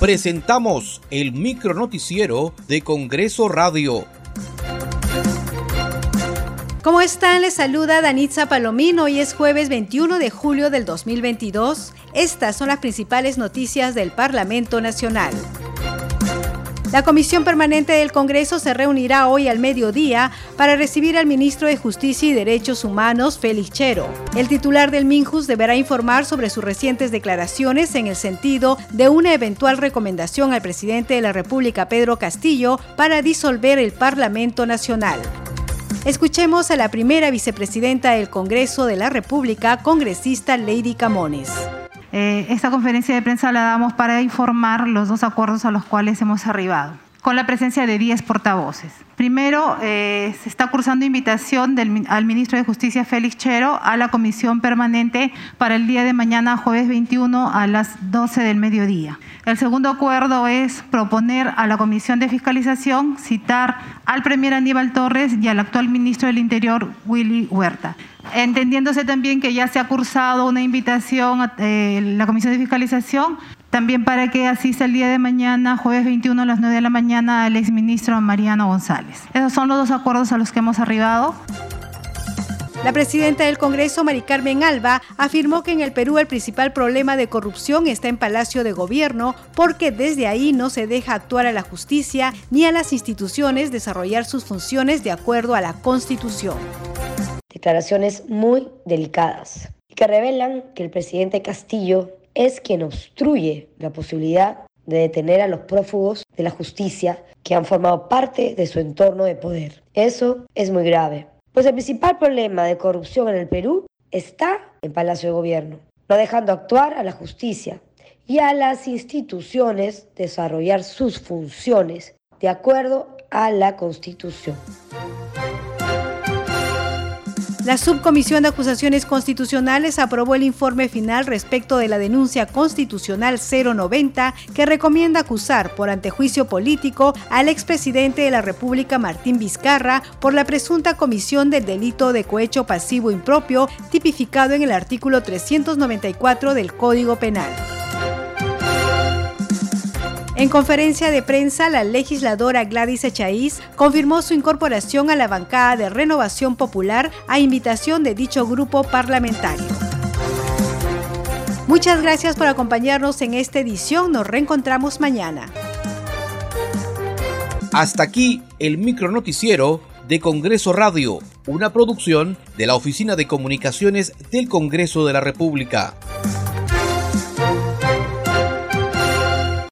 presentamos el micronoticiero de Congreso Radio. ¿Cómo están? Les saluda Danitza Palomino. Hoy es jueves 21 de julio del 2022. Estas son las principales noticias del Parlamento Nacional. La Comisión Permanente del Congreso se reunirá hoy al mediodía para recibir al ministro de Justicia y Derechos Humanos, Félix Chero. El titular del MINJUS deberá informar sobre sus recientes declaraciones en el sentido de una eventual recomendación al presidente de la República, Pedro Castillo, para disolver el Parlamento Nacional. Escuchemos a la primera vicepresidenta del Congreso de la República, congresista Lady Camones. Eh, esta conferencia de prensa la damos para informar los dos acuerdos a los cuales hemos arribado, con la presencia de 10 portavoces. Primero, eh, se está cursando invitación al ministro de Justicia, Félix Chero, a la comisión permanente para el día de mañana, jueves 21, a las 12 del mediodía. El segundo acuerdo es proponer a la comisión de fiscalización citar al premier Aníbal Torres y al actual ministro del Interior, Willy Huerta entendiéndose también que ya se ha cursado una invitación a eh, la Comisión de Fiscalización, también para que asista el día de mañana, jueves 21 a las 9 de la mañana, al exministro Mariano González. Esos son los dos acuerdos a los que hemos arribado. La presidenta del Congreso, Mari Carmen Alba, afirmó que en el Perú el principal problema de corrupción está en Palacio de Gobierno porque desde ahí no se deja actuar a la justicia ni a las instituciones desarrollar sus funciones de acuerdo a la Constitución declaraciones muy delicadas y que revelan que el presidente Castillo es quien obstruye la posibilidad de detener a los prófugos de la justicia que han formado parte de su entorno de poder. Eso es muy grave, pues el principal problema de corrupción en el Perú está en Palacio de Gobierno, no dejando actuar a la justicia y a las instituciones desarrollar sus funciones de acuerdo a la Constitución. La Subcomisión de Acusaciones Constitucionales aprobó el informe final respecto de la denuncia constitucional 090 que recomienda acusar por antejuicio político al expresidente de la República Martín Vizcarra por la presunta comisión del delito de cohecho pasivo impropio tipificado en el artículo 394 del Código Penal. En conferencia de prensa, la legisladora Gladys Echaíz confirmó su incorporación a la bancada de Renovación Popular a invitación de dicho grupo parlamentario. Muchas gracias por acompañarnos en esta edición. Nos reencontramos mañana. Hasta aquí el micronoticiero de Congreso Radio, una producción de la Oficina de Comunicaciones del Congreso de la República.